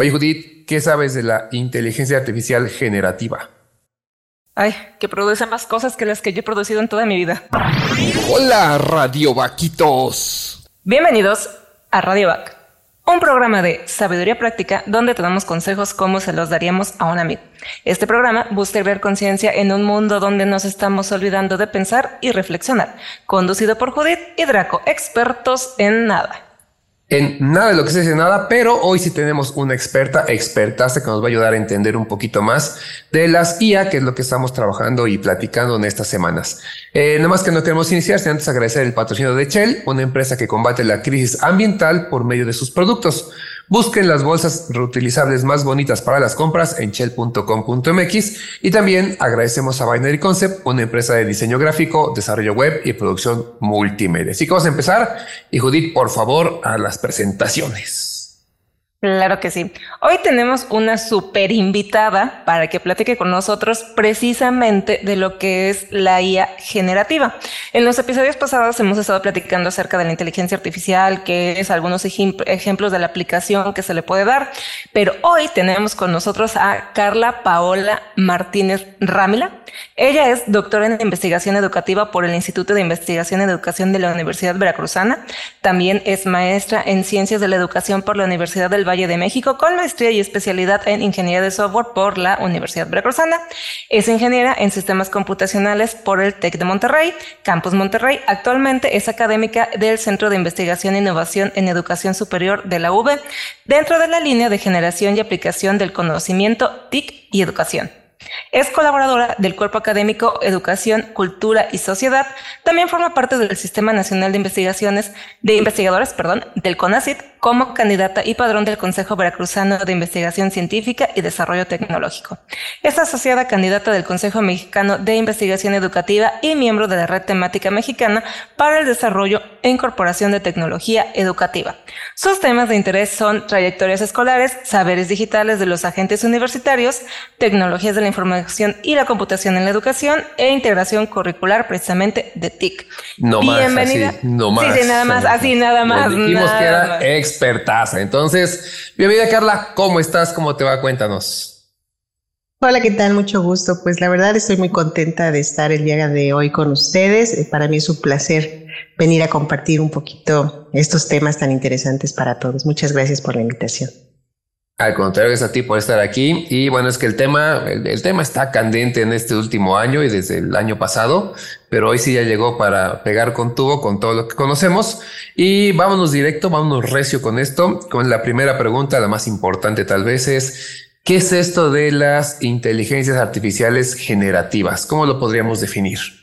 Oye, Judith, ¿qué sabes de la inteligencia artificial generativa? Ay, que produce más cosas que las que yo he producido en toda mi vida. Hola, Radio Vaquitos. Bienvenidos a Radio Vac, un programa de sabiduría práctica donde te damos consejos como se los daríamos a un amigo. Este programa busca crear conciencia en un mundo donde nos estamos olvidando de pensar y reflexionar. Conducido por Judith y Draco, expertos en nada en nada de lo que se dice nada, pero hoy sí tenemos una experta, expertaza que nos va a ayudar a entender un poquito más de las IA, que es lo que estamos trabajando y platicando en estas semanas. Eh, nada más que no queremos iniciar, sin antes agradecer el patrocinio de Shell, una empresa que combate la crisis ambiental por medio de sus productos. Busquen las bolsas reutilizables más bonitas para las compras en shell.com.mx y también agradecemos a Binary Concept, una empresa de diseño gráfico, desarrollo web y producción multimedia. Así que vamos a empezar y Judith, por favor, a las presentaciones. Claro que sí. Hoy tenemos una super invitada para que platique con nosotros precisamente de lo que es la IA generativa. En los episodios pasados hemos estado platicando acerca de la inteligencia artificial, que es algunos ejemplos de la aplicación que se le puede dar, pero hoy tenemos con nosotros a Carla Paola Martínez Rámila. Ella es doctora en investigación educativa por el Instituto de Investigación en Educación de la Universidad Veracruzana. También es maestra en ciencias de la educación por la Universidad del Valle de México con maestría y especialidad en ingeniería de software por la Universidad Veracruzana. Es ingeniera en sistemas computacionales por el TEC de Monterrey, Campus Monterrey. Actualmente es académica del Centro de Investigación e Innovación en Educación Superior de la UB, dentro de la línea de generación y aplicación del conocimiento TIC y educación. Es colaboradora del Cuerpo Académico Educación, Cultura y Sociedad. También forma parte del Sistema Nacional de Investigaciones de Investigadores, perdón, del CONACIT como candidata y padrón del Consejo Veracruzano de Investigación Científica y Desarrollo Tecnológico. Es asociada candidata del Consejo Mexicano de Investigación Educativa y miembro de la Red Temática Mexicana para el Desarrollo e Incorporación de Tecnología Educativa. Sus temas de interés son trayectorias escolares, saberes digitales de los agentes universitarios, tecnologías de la información y la computación en la educación e integración curricular precisamente de TIC. No Bienvenida. Más, así, no más. Sí, nada más, así nada más. dijimos que era expertaza. Entonces, bienvenida Carla, ¿cómo estás? ¿Cómo te va? Cuéntanos. Hola, ¿qué tal? Mucho gusto. Pues la verdad estoy muy contenta de estar el día de hoy con ustedes. Eh, para mí es un placer venir a compartir un poquito estos temas tan interesantes para todos. Muchas gracias por la invitación. Al contrario, es a ti por estar aquí. Y bueno, es que el tema, el, tema está candente en este último año y desde el año pasado, pero hoy sí ya llegó para pegar con tubo con todo lo que conocemos. Y vámonos directo, vámonos recio con esto. Con la primera pregunta, la más importante tal vez es, ¿qué es esto de las inteligencias artificiales generativas? ¿Cómo lo podríamos definir?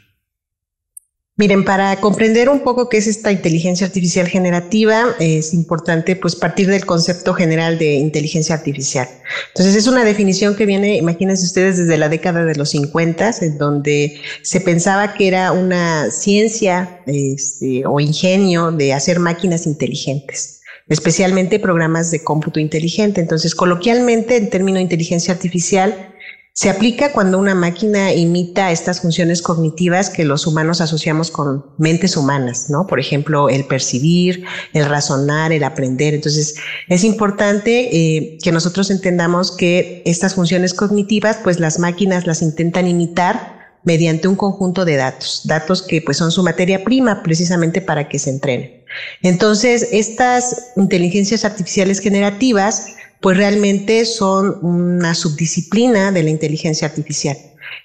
Miren, para comprender un poco qué es esta inteligencia artificial generativa, es importante pues partir del concepto general de inteligencia artificial. Entonces es una definición que viene, imagínense ustedes, desde la década de los 50, en donde se pensaba que era una ciencia este, o ingenio de hacer máquinas inteligentes especialmente programas de cómputo inteligente. Entonces, coloquialmente, el término inteligencia artificial se aplica cuando una máquina imita estas funciones cognitivas que los humanos asociamos con mentes humanas, ¿no? Por ejemplo, el percibir, el razonar, el aprender. Entonces, es importante eh, que nosotros entendamos que estas funciones cognitivas, pues las máquinas las intentan imitar mediante un conjunto de datos, datos que pues son su materia prima precisamente para que se entrenen. Entonces, estas inteligencias artificiales generativas pues realmente son una subdisciplina de la inteligencia artificial.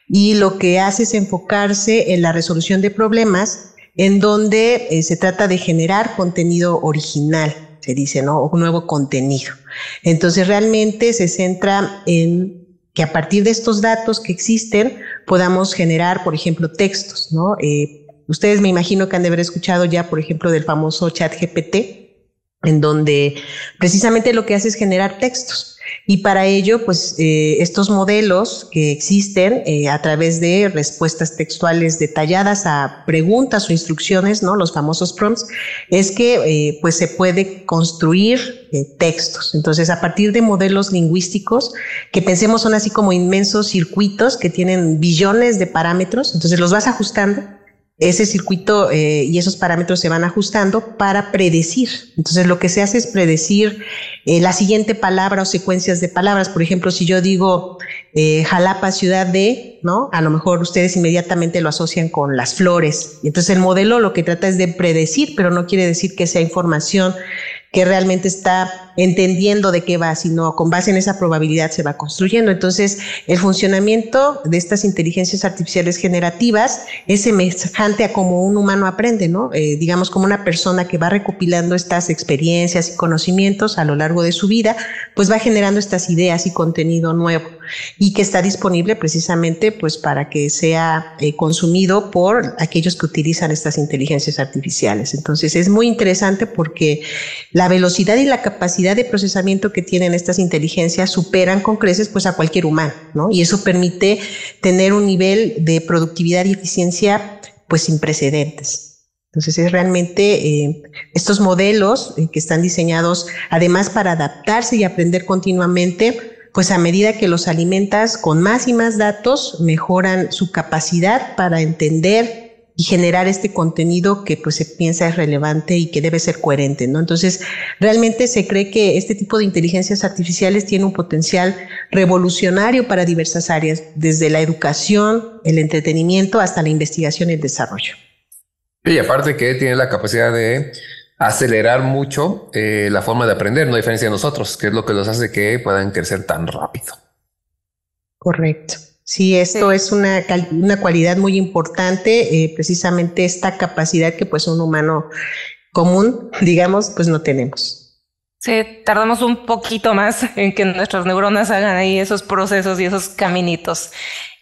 Y lo que hace es enfocarse en la resolución de problemas en donde eh, se trata de generar contenido original, se dice, ¿no? O nuevo contenido. Entonces realmente se centra en que a partir de estos datos que existen podamos generar, por ejemplo, textos, ¿no? Eh, ustedes me imagino que han de haber escuchado ya, por ejemplo, del famoso chat GPT, en donde precisamente lo que hace es generar textos. Y para ello, pues eh, estos modelos que existen eh, a través de respuestas textuales detalladas a preguntas o instrucciones, ¿no? Los famosos prompts, es que eh, pues se puede construir textos. Entonces, a partir de modelos lingüísticos que pensemos son así como inmensos circuitos que tienen billones de parámetros, entonces los vas ajustando ese circuito eh, y esos parámetros se van ajustando para predecir. Entonces lo que se hace es predecir eh, la siguiente palabra o secuencias de palabras. Por ejemplo, si yo digo eh, Jalapa, ciudad de, ¿no? A lo mejor ustedes inmediatamente lo asocian con las flores. Entonces el modelo lo que trata es de predecir, pero no quiere decir que sea información que realmente está entendiendo de qué va, sino con base en esa probabilidad se va construyendo. Entonces, el funcionamiento de estas inteligencias artificiales generativas es semejante a como un humano aprende, ¿no? Eh, digamos, como una persona que va recopilando estas experiencias y conocimientos a lo largo de su vida, pues va generando estas ideas y contenido nuevo y que está disponible precisamente pues para que sea eh, consumido por aquellos que utilizan estas inteligencias artificiales. Entonces, es muy interesante porque la velocidad y la capacidad de procesamiento que tienen estas inteligencias superan con creces pues a cualquier humano, ¿no? Y eso permite tener un nivel de productividad y eficiencia pues sin precedentes. Entonces es realmente eh, estos modelos eh, que están diseñados además para adaptarse y aprender continuamente, pues a medida que los alimentas con más y más datos, mejoran su capacidad para entender, y generar este contenido que pues se piensa es relevante y que debe ser coherente, ¿no? Entonces, realmente se cree que este tipo de inteligencias artificiales tiene un potencial revolucionario para diversas áreas, desde la educación, el entretenimiento hasta la investigación y el desarrollo. Y aparte que tiene la capacidad de acelerar mucho eh, la forma de aprender, no a diferencia de nosotros, que es lo que los hace que puedan crecer tan rápido. Correcto. Sí, esto es una, una, cualidad muy importante, eh, precisamente esta capacidad que pues un humano común, digamos, pues no tenemos. Sí, tardamos un poquito más en que nuestras neuronas hagan ahí esos procesos y esos caminitos.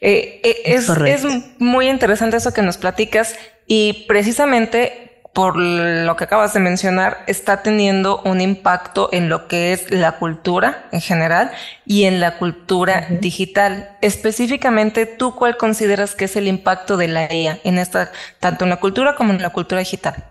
Eh, eh, es, es muy interesante eso que nos platicas y precisamente por lo que acabas de mencionar, está teniendo un impacto en lo que es la cultura en general y en la cultura digital. Específicamente, ¿tú cuál consideras que es el impacto de la IA en esta, tanto en la cultura como en la cultura digital?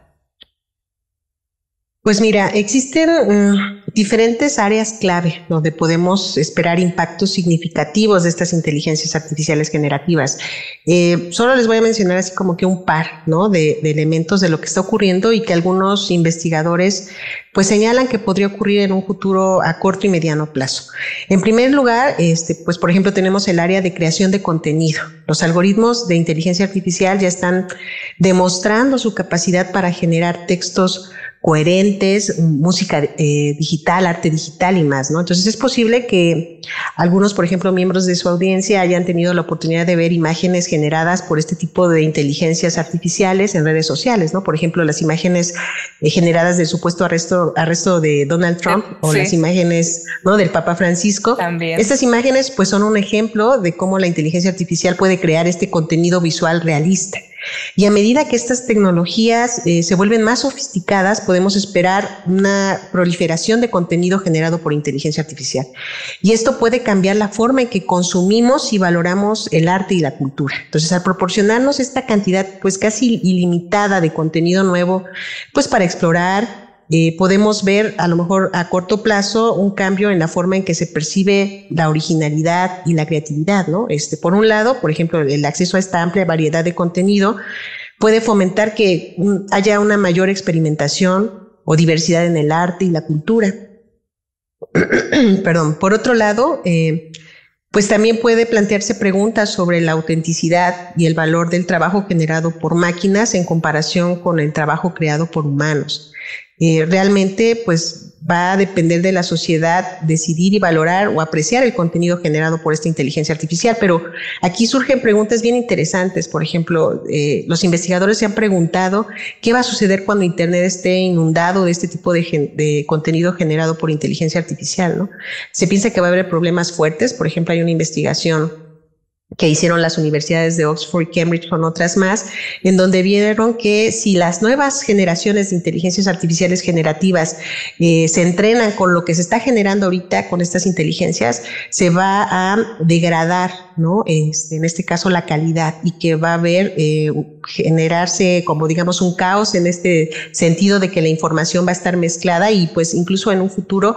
Pues mira, existen mm, diferentes áreas clave donde podemos esperar impactos significativos de estas inteligencias artificiales generativas. Eh, solo les voy a mencionar así como que un par ¿no? de, elementos de lo que está ocurriendo y que algunos investigadores pues señalan que podría ocurrir en un futuro a corto y mediano plazo. En primer lugar, este, pues por ejemplo tenemos el área de creación de contenido. Los algoritmos de inteligencia artificial ya están demostrando su capacidad para generar textos coherentes, música eh, digital, arte digital y más, ¿no? Entonces es posible que algunos, por ejemplo, miembros de su audiencia hayan tenido la oportunidad de ver imágenes generadas por este tipo de inteligencias artificiales en redes sociales, ¿no? Por ejemplo, las imágenes eh, generadas del supuesto arresto, arresto de Donald Trump o las imágenes, ¿no? Del Papa Francisco. También. Estas imágenes, pues, son un ejemplo de cómo la inteligencia artificial puede crear este contenido visual realista. Y a medida que estas tecnologías eh, se vuelven más sofisticadas, podemos esperar una proliferación de contenido generado por inteligencia artificial. Y esto puede cambiar la forma en que consumimos y valoramos el arte y la cultura. Entonces, al proporcionarnos esta cantidad pues casi ilimitada de contenido nuevo, pues para explorar, eh, podemos ver a lo mejor a corto plazo un cambio en la forma en que se percibe la originalidad y la creatividad, ¿no? Este, por un lado, por ejemplo, el acceso a esta amplia variedad de contenido puede fomentar que haya una mayor experimentación o diversidad en el arte y la cultura. Perdón. Por otro lado, eh, pues también puede plantearse preguntas sobre la autenticidad y el valor del trabajo generado por máquinas en comparación con el trabajo creado por humanos. Eh, realmente pues va a depender de la sociedad decidir y valorar o apreciar el contenido generado por esta inteligencia artificial. Pero aquí surgen preguntas bien interesantes. Por ejemplo, eh, los investigadores se han preguntado qué va a suceder cuando Internet esté inundado de este tipo de, de contenido generado por inteligencia artificial. ¿no? Se piensa que va a haber problemas fuertes. Por ejemplo, hay una investigación que hicieron las universidades de Oxford y Cambridge con otras más, en donde vieron que si las nuevas generaciones de inteligencias artificiales generativas eh, se entrenan con lo que se está generando ahorita con estas inteligencias, se va a degradar ¿no? Este, en este caso la calidad y que va a haber, eh, generarse como digamos un caos en este sentido de que la información va a estar mezclada y pues incluso en un futuro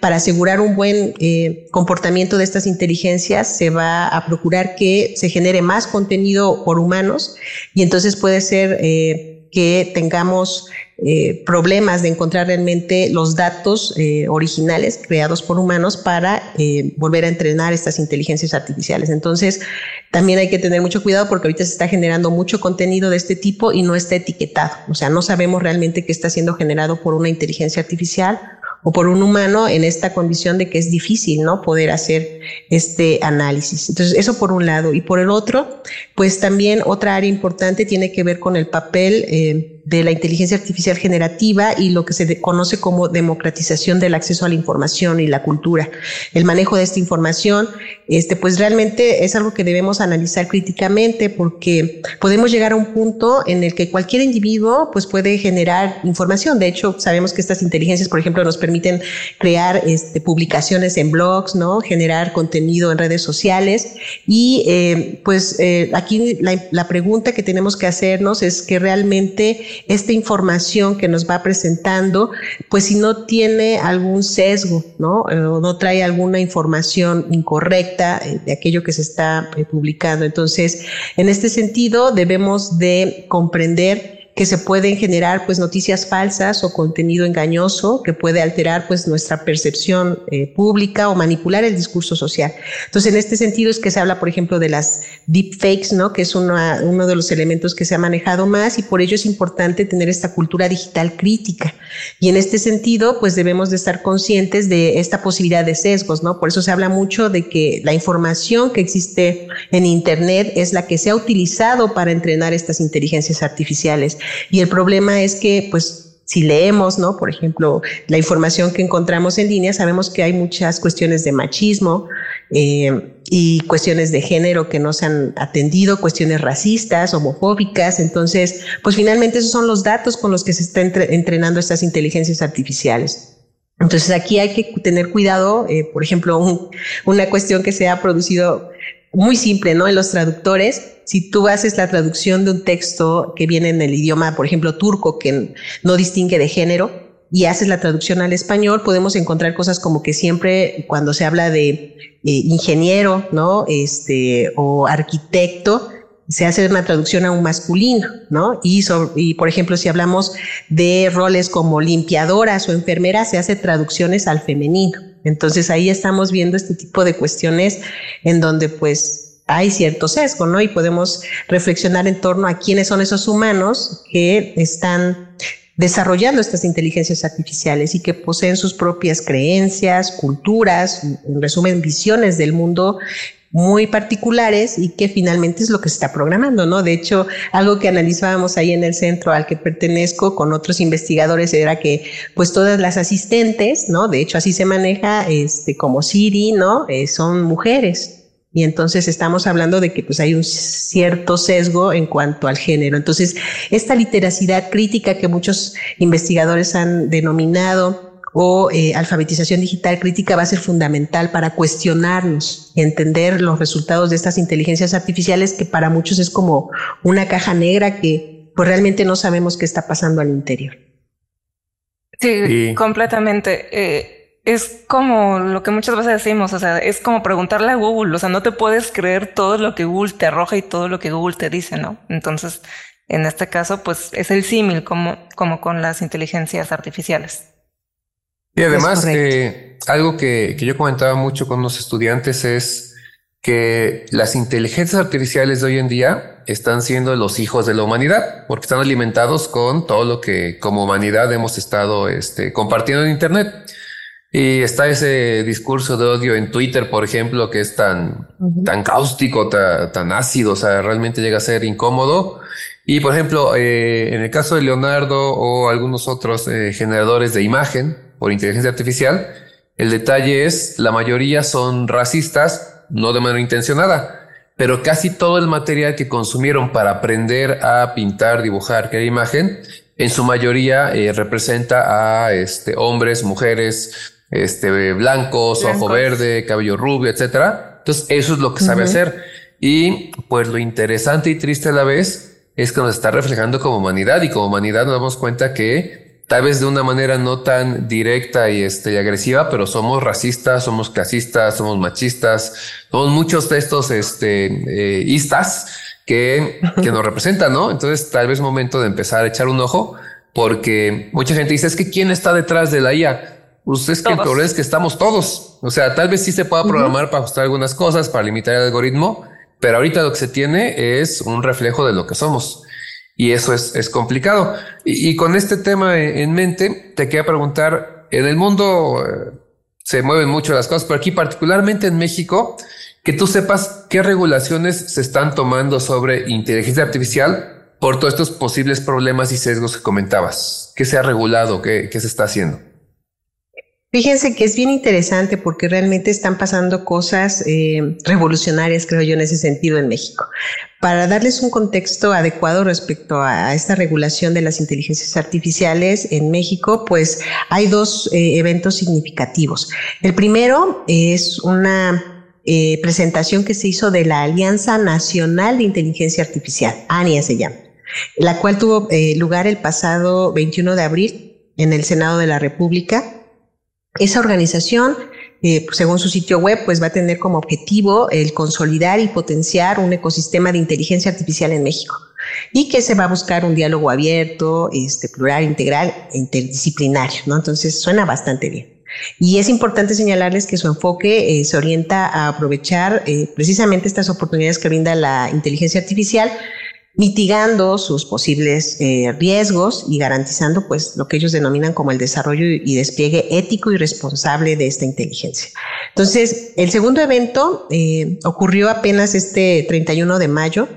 para asegurar un buen eh, comportamiento de estas inteligencias se va a procurar que se genere más contenido por humanos y entonces puede ser eh, que tengamos eh, problemas de encontrar realmente los datos eh, originales creados por humanos para eh, volver a entrenar estas inteligencias artificiales. Entonces, también hay que tener mucho cuidado porque ahorita se está generando mucho contenido de este tipo y no está etiquetado. O sea, no sabemos realmente qué está siendo generado por una inteligencia artificial o por un humano en esta condición de que es difícil, ¿no? Poder hacer este análisis. Entonces, eso por un lado. Y por el otro, pues también otra área importante tiene que ver con el papel eh, de la inteligencia artificial generativa y lo que se conoce como democratización del acceso a la información y la cultura. El manejo de esta información, este, pues realmente es algo que debemos analizar críticamente porque podemos llegar a un punto en el que cualquier individuo pues puede generar información. De hecho, sabemos que estas inteligencias, por ejemplo, nos permiten crear este, publicaciones en blogs, ¿no? Generar contenido en redes sociales y eh, pues eh, aquí la, la pregunta que tenemos que hacernos es que realmente esta información que nos va presentando, pues si no tiene algún sesgo, ¿no? Eh, o no trae alguna información incorrecta eh, de aquello que se está eh, publicando. Entonces, en este sentido, debemos de comprender que se pueden generar pues noticias falsas o contenido engañoso que puede alterar pues nuestra percepción eh, pública o manipular el discurso social. Entonces, en este sentido es que se habla, por ejemplo, de las deepfakes, ¿no? Que es uno de los elementos que se ha manejado más y por ello es importante tener esta cultura digital crítica. Y en este sentido, pues debemos de estar conscientes de esta posibilidad de sesgos, ¿no? Por eso se habla mucho de que la información que existe en Internet es la que se ha utilizado para entrenar estas inteligencias artificiales. Y el problema es que, pues, si leemos, ¿no? Por ejemplo, la información que encontramos en línea, sabemos que hay muchas cuestiones de machismo eh, y cuestiones de género que no se han atendido, cuestiones racistas, homofóbicas. Entonces, pues finalmente esos son los datos con los que se están entrenando estas inteligencias artificiales. Entonces aquí hay que tener cuidado, eh, por ejemplo, una cuestión que se ha producido muy simple, ¿no? En los traductores, si tú haces la traducción de un texto que viene en el idioma, por ejemplo, turco, que no distingue de género, y haces la traducción al español, podemos encontrar cosas como que siempre cuando se habla de eh, ingeniero, ¿no? Este, o arquitecto, se hace una traducción a un masculino, ¿no? Y, y por ejemplo, si hablamos de roles como limpiadoras o enfermeras, se hace traducciones al femenino. Entonces ahí estamos viendo este tipo de cuestiones en donde pues hay cierto sesgo, ¿no? Y podemos reflexionar en torno a quiénes son esos humanos que están desarrollando estas inteligencias artificiales y que poseen sus propias creencias, culturas, en resumen, visiones del mundo muy particulares y que finalmente es lo que se está programando, ¿no? De hecho, algo que analizábamos ahí en el centro al que pertenezco con otros investigadores era que pues todas las asistentes, ¿no? De hecho, así se maneja este como Siri, ¿no? Eh, son mujeres. Y entonces estamos hablando de que pues hay un cierto sesgo en cuanto al género. Entonces, esta literacidad crítica que muchos investigadores han denominado o eh, alfabetización digital crítica va a ser fundamental para cuestionarnos y entender los resultados de estas inteligencias artificiales que para muchos es como una caja negra que pues realmente no sabemos qué está pasando al interior. Sí, completamente. Eh, es como lo que muchas veces decimos, o sea, es como preguntarle a Google, o sea, no te puedes creer todo lo que Google te arroja y todo lo que Google te dice, ¿no? Entonces, en este caso, pues es el símil como, como con las inteligencias artificiales. Y además, eh, algo que, que, yo comentaba mucho con los estudiantes es que las inteligencias artificiales de hoy en día están siendo los hijos de la humanidad, porque están alimentados con todo lo que como humanidad hemos estado este, compartiendo en Internet. Y está ese discurso de odio en Twitter, por ejemplo, que es tan, tan cáustico, tan, ácido, o sea, realmente llega a ser incómodo. Y por ejemplo, eh, en el caso de Leonardo o algunos otros eh, generadores de imagen, por inteligencia artificial. El detalle es, la mayoría son racistas, no de manera intencionada, pero casi todo el material que consumieron para aprender a pintar, dibujar, crear imagen, en su mayoría eh, representa a este, hombres, mujeres, este, blancos, ojo verde, cabello rubio, etcétera. Entonces, eso es lo que sabe hacer. Y pues lo interesante y triste a la vez es que nos está reflejando como humanidad y como humanidad nos damos cuenta que tal vez de una manera no tan directa y, este, agresiva, pero somos racistas, somos clasistas, somos machistas, somos muchos de estos este, eh, istas que, que nos representan, ¿no? Entonces tal vez es momento de empezar a echar un ojo porque mucha gente dice, es que ¿quién está detrás de la IA? Usted es que el problema es que estamos todos. O sea, tal vez sí se pueda programar para ajustar algunas cosas, para limitar el algoritmo, pero ahorita lo que se tiene es un reflejo de lo que somos. Y eso es, es complicado. Y, con este tema en mente, te quería preguntar, en el mundo eh, se mueven mucho las cosas, pero aquí particularmente en México, que tú sepas qué regulaciones se están tomando sobre inteligencia artificial por todos estos posibles problemas y sesgos que comentabas. ¿Qué se ha regulado? ¿Qué, qué se está haciendo? Fíjense que es bien interesante porque realmente están pasando cosas eh, revolucionarias, creo yo, en ese sentido en México. Para darles un contexto adecuado respecto a, esta regulación de las inteligencias artificiales en México, pues hay dos eh, eventos significativos. El primero es una eh, presentación que se hizo de la Alianza Nacional de Inteligencia Artificial, ANIA se llama, la cual tuvo lugar el pasado 21 de abril en el Senado de la República esa organización, eh, según su sitio web, pues va a tener como objetivo el consolidar y potenciar un ecosistema de inteligencia artificial en México y que se va a buscar un diálogo abierto, este, plural, integral e interdisciplinario, ¿no? Entonces suena bastante bien. Y es importante señalarles que su enfoque eh, se orienta a aprovechar eh, precisamente estas oportunidades que brinda la inteligencia artificial mitigando sus posibles eh, riesgos y garantizando pues lo que ellos denominan como el desarrollo y despliegue ético y responsable de esta inteligencia. Entonces, el segundo evento eh, ocurrió apenas este 31 de mayo,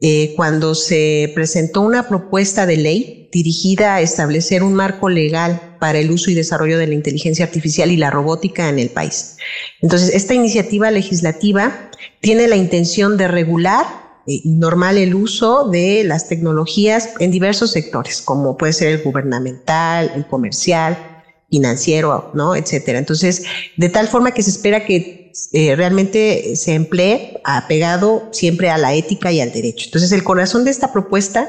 eh, cuando se presentó una propuesta de ley dirigida a establecer un marco legal para el uso y desarrollo de la inteligencia artificial y la robótica en el país. Entonces, esta iniciativa legislativa tiene la intención de regular eh, normal el uso de las tecnologías en diversos sectores, como puede ser el gubernamental, el comercial, financiero, ¿no? Etcétera. Entonces, de tal forma que se espera que eh, realmente se emplee apegado siempre a la ética y al derecho. Entonces, el corazón de esta propuesta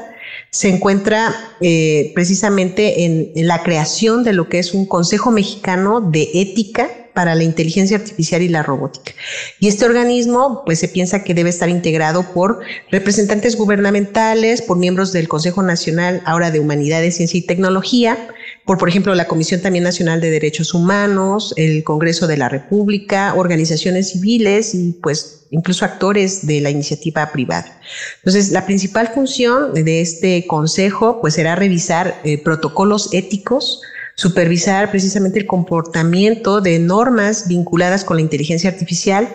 se encuentra eh, precisamente en, en la creación de lo que es un Consejo Mexicano de Ética para la inteligencia artificial y la robótica. Y este organismo, pues se piensa que debe estar integrado por representantes gubernamentales, por miembros del Consejo Nacional ahora de Humanidades, Ciencia y Tecnología, por, por ejemplo, la Comisión también Nacional de Derechos Humanos, el Congreso de la República, organizaciones civiles y pues incluso actores de la iniciativa privada. Entonces, la principal función de este consejo pues será revisar eh, protocolos éticos, supervisar precisamente el comportamiento de normas vinculadas con la inteligencia artificial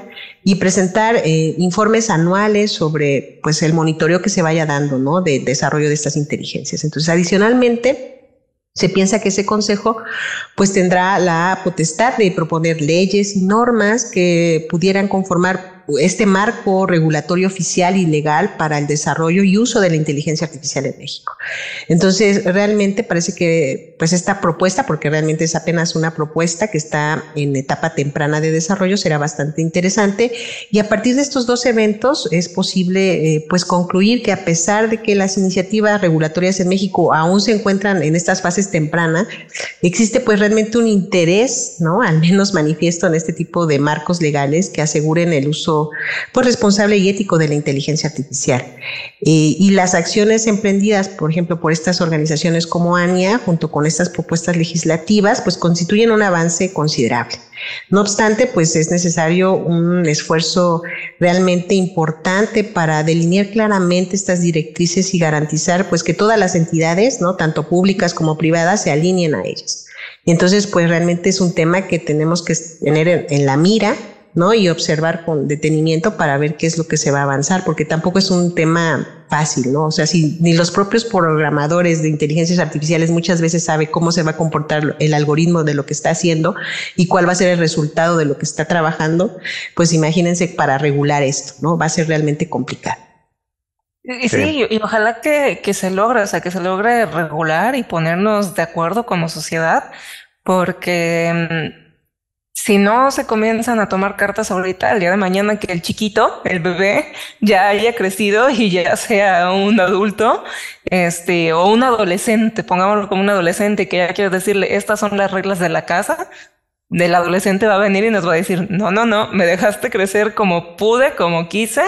y presentar eh, informes anuales sobre pues el monitoreo que se vaya dando, ¿no? De desarrollo de estas inteligencias. Entonces, adicionalmente, se piensa que ese consejo pues tendrá la potestad de proponer leyes y normas que pudieran conformar este marco regulatorio oficial y legal para el desarrollo y uso de la inteligencia artificial en México. Entonces, realmente parece que pues esta propuesta, porque realmente es apenas una propuesta que está en etapa temprana de desarrollo, será bastante interesante y a partir de estos dos eventos es posible eh, pues concluir que a pesar de que las iniciativas regulatorias en México aún se encuentran en estas fases tempranas, existe pues realmente un interés, ¿no? Al menos manifiesto en este tipo de marcos legales que aseguren el uso pues, responsable y ético de la inteligencia artificial. Eh, y las acciones emprendidas, por ejemplo, por estas organizaciones como ANIA, junto con estas propuestas legislativas, pues constituyen un avance considerable. No obstante, pues es necesario un esfuerzo realmente importante para delinear claramente estas directrices y garantizar pues que todas las entidades, ¿no? tanto públicas como privadas, se alineen a ellas. Y entonces, pues realmente es un tema que tenemos que tener en la mira ¿no? Y observar con detenimiento para ver qué es lo que se va a avanzar, porque tampoco es un tema fácil, ¿no? O sea, si ni los propios programadores de inteligencias artificiales muchas veces sabe cómo se va a comportar el algoritmo de lo que está haciendo y cuál va a ser el resultado de lo que está trabajando, pues imagínense para regular esto, ¿no? Va a ser realmente complicado. Y sí, y ojalá que, que se logre, o sea, que se logre regular y ponernos de acuerdo como sociedad, porque mm, si no se comienzan a tomar cartas ahorita, el día de mañana que el chiquito, el bebé, ya haya crecido y ya sea un adulto, este, o un adolescente, pongámoslo como un adolescente que ya quiero decirle, estas son las reglas de la casa, del adolescente va a venir y nos va a decir, no, no, no, me dejaste crecer como pude, como quise,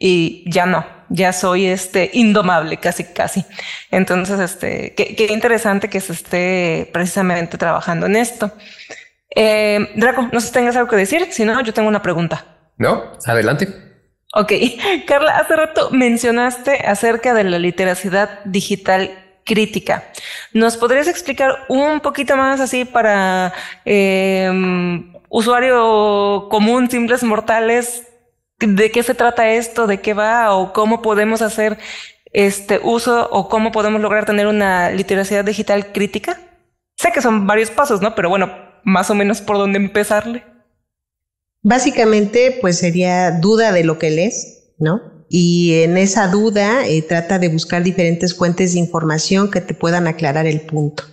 y ya no, ya soy este indomable, casi, casi. Entonces, este, qué, qué interesante que se esté precisamente trabajando en esto. Eh, Draco, no sé si tengas algo que decir, si no, yo tengo una pregunta. No, adelante. Ok, Carla, hace rato mencionaste acerca de la literacidad digital crítica. ¿Nos podrías explicar un poquito más así para eh, usuario común, simples mortales, de qué se trata esto, de qué va o cómo podemos hacer este uso o cómo podemos lograr tener una literacidad digital crítica? Sé que son varios pasos, ¿no? Pero bueno, más o menos por dónde empezarle? Básicamente, pues sería duda de lo que lees, ¿no? Y en esa duda eh, trata de buscar diferentes fuentes de información que te puedan aclarar el punto.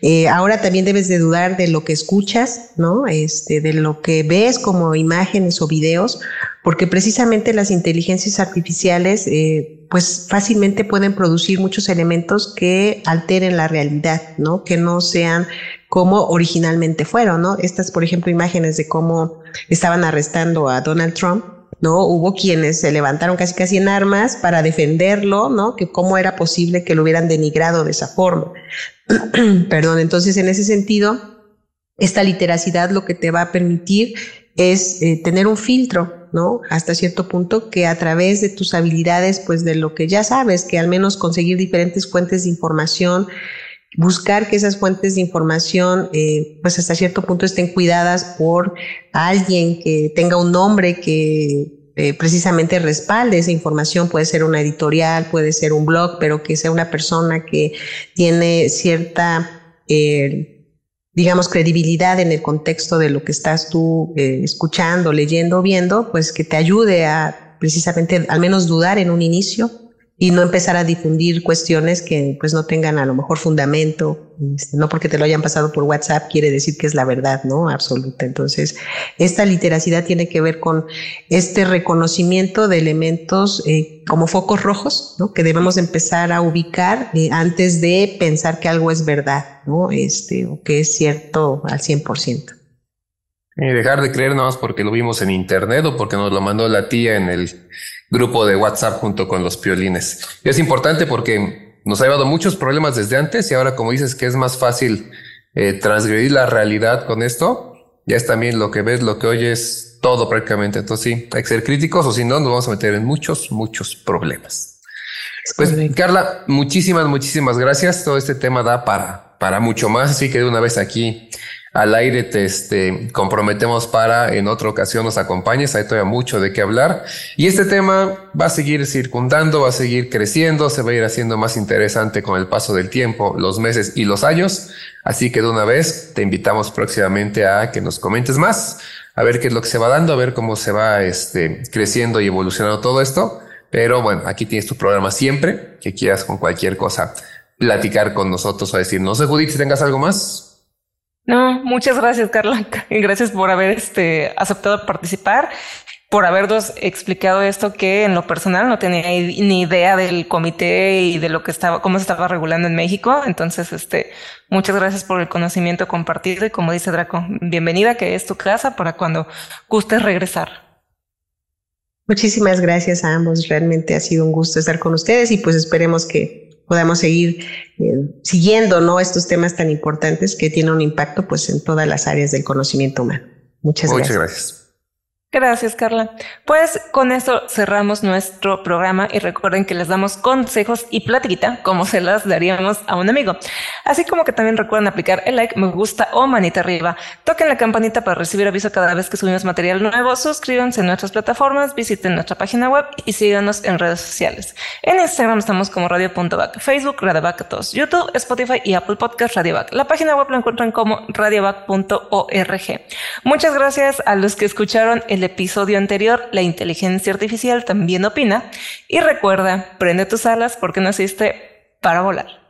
Eh, ahora también debes de dudar de lo que escuchas, ¿no? Este, de lo que ves como imágenes o videos, porque precisamente las inteligencias artificiales, eh, pues fácilmente pueden producir muchos elementos que alteren la realidad, ¿no? Que no sean como originalmente fueron, ¿no? Estas, por ejemplo, imágenes de cómo estaban arrestando a Donald Trump, ¿no? Hubo quienes se levantaron casi casi en armas para defenderlo, ¿no? Que cómo era posible que lo hubieran denigrado de esa forma. Perdón, entonces en ese sentido, esta literacidad lo que te va a permitir es eh, tener un filtro, ¿no? Hasta cierto punto que a través de tus habilidades, pues de lo que ya sabes, que al menos conseguir diferentes fuentes de información, buscar que esas fuentes de información, eh, pues hasta cierto punto estén cuidadas por alguien que tenga un nombre que eh, precisamente respalde esa información. Puede ser una editorial, puede ser un blog, pero que sea una persona que tiene cierta, eh, digamos, credibilidad en el contexto de lo que estás tú escuchando, leyendo, viendo, pues que te ayude a precisamente al menos dudar en un inicio y no empezar a difundir cuestiones que pues no tengan a lo mejor fundamento, este, no porque te lo hayan pasado por WhatsApp quiere decir que es la verdad, ¿no? Absoluta. Entonces, esta literacidad tiene que ver con este reconocimiento de elementos eh, como focos rojos, ¿no? Que debemos empezar a ubicar eh, antes de pensar que algo es verdad, ¿no? Este, o que es cierto al 100%. Y dejar de creer nada más porque lo vimos en internet o porque nos lo mandó la tía en el grupo de WhatsApp junto con los piolines. Y es importante porque nos ha llevado muchos problemas desde antes y ahora como dices que es más fácil eh, transgredir la realidad con esto, ya es también lo que ves, lo que oyes, todo prácticamente. Entonces sí, hay que ser críticos o si no nos vamos a meter en muchos, muchos problemas. Pues Carla, muchísimas, muchísimas gracias. Todo este tema da para, para mucho más, así que de una vez aquí al aire te este, comprometemos para en otra ocasión nos acompañes. Hay todavía mucho de qué hablar. Y este tema va a seguir circundando, va a seguir creciendo, se va a ir haciendo más interesante con el paso del tiempo, los meses y los años. Así que de una vez te invitamos próximamente a que nos comentes más, a ver qué es lo que se va dando, a ver cómo se va este, creciendo y evolucionando todo esto. Pero bueno, aquí tienes tu programa siempre, que quieras con cualquier cosa platicar con nosotros o decir, no sé, Judith, si tengas algo más. No, muchas gracias, Carla. Gracias por haber este, aceptado participar, por habernos explicado esto que en lo personal no tenía ni idea del comité y de lo que estaba, cómo se estaba regulando en México. Entonces, este, muchas gracias por el conocimiento compartido y como dice Draco, bienvenida que es tu casa para cuando gustes regresar. Muchísimas gracias a ambos. Realmente ha sido un gusto estar con ustedes y pues esperemos que podamos seguir eh, siguiendo ¿no? estos temas tan importantes que tienen un impacto pues, en todas las áreas del conocimiento humano. Muchas, Muchas gracias. Gracias, Carla. Pues con esto cerramos nuestro programa y recuerden que les damos consejos y platiquita como se las daríamos a un amigo. Así como que también recuerden aplicar el like, me gusta o manita arriba. Toquen la campanita para recibir aviso cada vez que subimos material nuevo. Suscríbanse en nuestras plataformas, visiten nuestra página web y síganos en redes sociales. En Instagram estamos como radio.bac, Facebook radiobac 2, YouTube, Spotify y Apple Podcast radiobac. La página web la encuentran como radiobac.org. Muchas gracias a los que escucharon episodio anterior, la inteligencia artificial también opina. Y recuerda, prende tus alas porque naciste para volar.